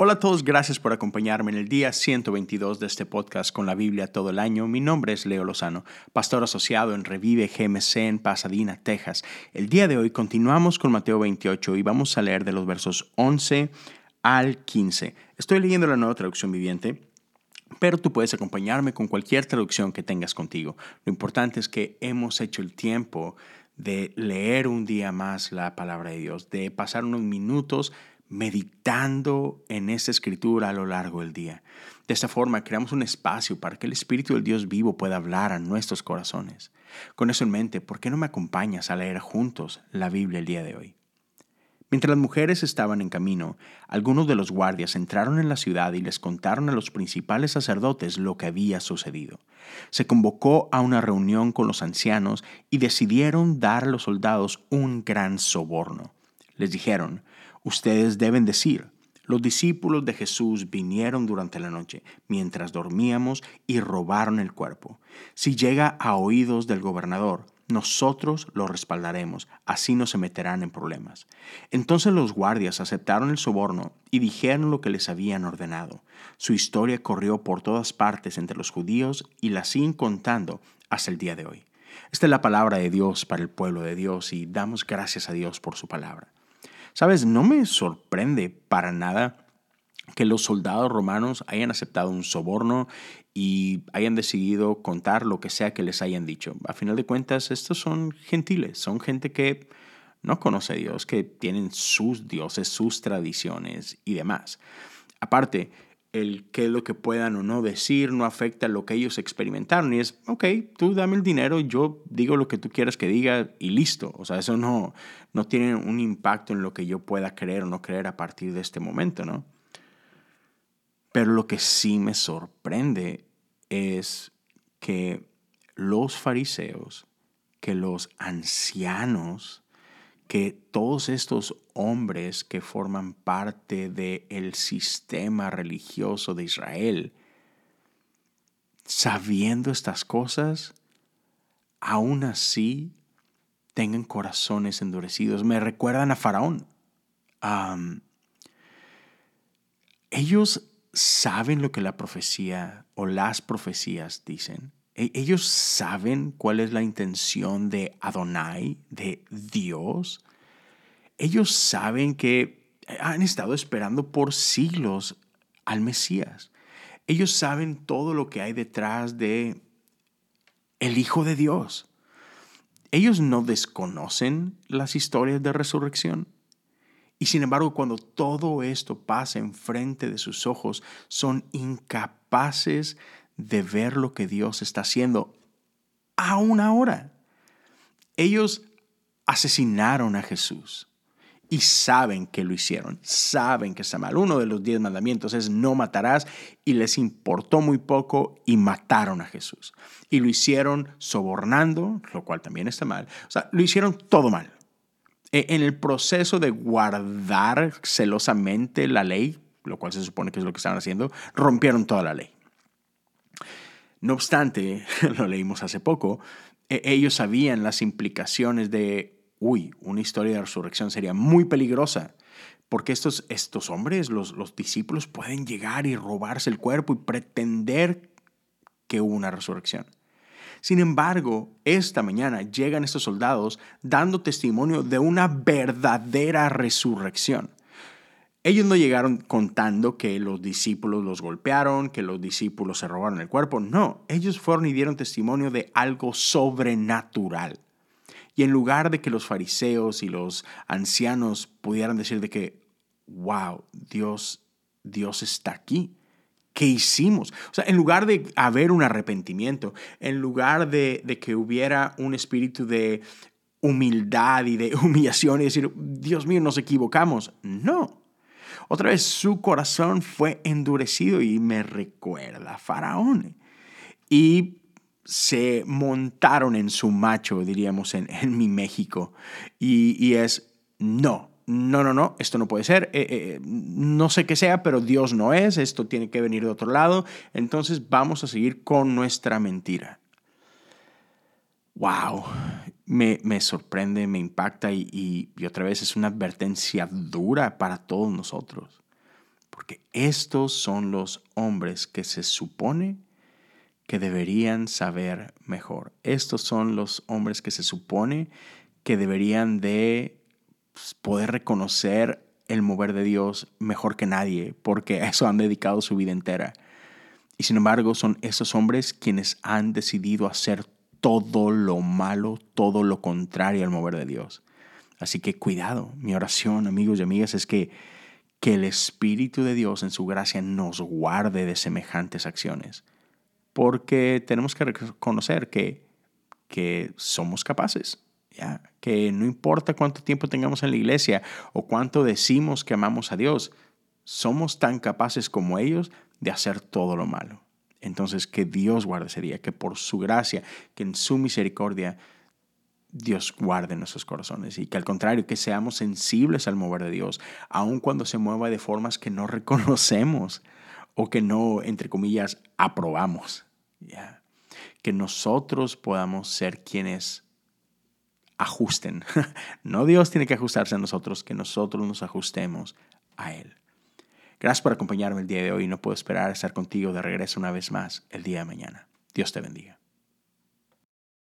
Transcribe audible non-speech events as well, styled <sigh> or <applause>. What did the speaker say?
Hola a todos, gracias por acompañarme en el día 122 de este podcast con la Biblia todo el año. Mi nombre es Leo Lozano, pastor asociado en Revive GMC en Pasadena, Texas. El día de hoy continuamos con Mateo 28 y vamos a leer de los versos 11 al 15. Estoy leyendo la nueva traducción viviente pero tú puedes acompañarme con cualquier traducción que tengas contigo. Lo importante es que hemos hecho el tiempo de leer un día más la palabra de Dios, de pasar unos minutos meditando en esa escritura a lo largo del día. De esta forma creamos un espacio para que el Espíritu del Dios vivo pueda hablar a nuestros corazones. Con eso en mente, ¿por qué no me acompañas a leer juntos la Biblia el día de hoy? Mientras las mujeres estaban en camino, algunos de los guardias entraron en la ciudad y les contaron a los principales sacerdotes lo que había sucedido. Se convocó a una reunión con los ancianos y decidieron dar a los soldados un gran soborno. Les dijeron, ustedes deben decir, los discípulos de Jesús vinieron durante la noche, mientras dormíamos, y robaron el cuerpo. Si llega a oídos del gobernador, nosotros lo respaldaremos, así no se meterán en problemas. Entonces los guardias aceptaron el soborno y dijeron lo que les habían ordenado. Su historia corrió por todas partes entre los judíos y la siguen contando hasta el día de hoy. Esta es la palabra de Dios para el pueblo de Dios y damos gracias a Dios por su palabra. Sabes, no me sorprende para nada que los soldados romanos hayan aceptado un soborno y hayan decidido contar lo que sea que les hayan dicho. A final de cuentas, estos son gentiles, son gente que no conoce a Dios, que tienen sus dioses, sus tradiciones y demás. Aparte, el qué es lo que puedan o no decir no afecta lo que ellos experimentaron. Y es, ok, tú dame el dinero, yo digo lo que tú quieras que diga y listo. O sea, eso no, no tiene un impacto en lo que yo pueda creer o no creer a partir de este momento, ¿no? Pero lo que sí me sorprende es que los fariseos, que los ancianos, que todos estos hombres que forman parte del sistema religioso de Israel, sabiendo estas cosas, aún así tengan corazones endurecidos. Me recuerdan a Faraón. ellos saben lo que la profecía o las profecías dicen. E, ellos saben cuál es la intención de Adonai, de Dios. Ellos saben que han estado esperando por siglos al Mesías. Ellos saben todo lo que hay detrás de el Hijo de Dios. Ellos no desconocen las historias de resurrección. Y sin embargo, cuando todo esto pasa enfrente de sus ojos, son incapaces de ver lo que Dios está haciendo aún ahora. Ellos asesinaron a Jesús y saben que lo hicieron, saben que está mal. Uno de los diez mandamientos es no matarás y les importó muy poco y mataron a Jesús. Y lo hicieron sobornando, lo cual también está mal. O sea, lo hicieron todo mal. E, en el proceso de guardar celosamente la ley, lo cual se supone que es lo que estaban haciendo, rompieron toda la ley. No obstante, <laughs> lo leímos hace poco, e, ellos sabían las implicaciones de, uy, una historia de resurrección sería muy peligrosa, porque estos, estos hombres, los, los discípulos, pueden llegar y robarse el cuerpo y pretender que hubo una resurrección. Sin embargo, esta mañana llegan estos soldados dando testimonio de una verdadera resurrección. Ellos no llegaron contando que los discípulos los golpearon, que los discípulos se robaron el cuerpo. No, ellos fueron y dieron testimonio de algo sobrenatural. Y en lugar de que los fariseos y los ancianos pudieran decir de que, wow, Dios, Dios está aquí. ¿Qué hicimos? O sea, en lugar de haber un arrepentimiento, en lugar de, que hubiera un espíritu de humildad y de <laughs> humillación y decir, Dios mío, nos equivocamos. No. Otra vez su corazón fue endurecido y me recuerda a Faraón. Y se montaron en su macho, diríamos en, mi México. Y, y es, no, no, no, no, esto no puede ser, eh, eh, no sé qué sea, pero Dios no es, esto tiene que venir de otro lado, entonces vamos a seguir con nuestra mentira. ¡Wow! Me, sorprende, me impacta y, y, otra vez es una advertencia dura para todos nosotros. Porque estos son los hombres que se supone que deberían saber mejor. Estos son los hombres que se supone que deberían de pues, poder reconocer el mover de Dios mejor que nadie, porque a eso han dedicado su vida entera. Y sin embargo, son esos hombres quienes han decidido hacer todo lo malo, todo lo contrario al mover de Dios. Así que cuidado, mi oración, amigos y amigas, es que, que el Espíritu de Dios en su gracia nos guarde de semejantes acciones. Porque tenemos que reconocer que, que somos capaces, ¿ya? que no importa cuánto tiempo tengamos en la iglesia o cuánto decimos que amamos a Dios, somos tan capaces como ellos de hacer todo lo malo. Entonces, que Dios guarde ese día, que por su gracia, que en su misericordia, Dios guarde nuestros corazones y que al contrario, que seamos sensibles al mover de Dios, aun cuando se mueva de formas que no <laughs> reconocemos o que no, entre comillas, aprobamos. Que nosotros podamos ser quienes ajusten. <laughs> no Dios tiene que ajustarse a nosotros, que nosotros nos ajustemos a Él. Gracias por acompañarme el día de hoy. No puedo esperar a estar contigo de regreso una vez más el día de mañana. Dios te bendiga.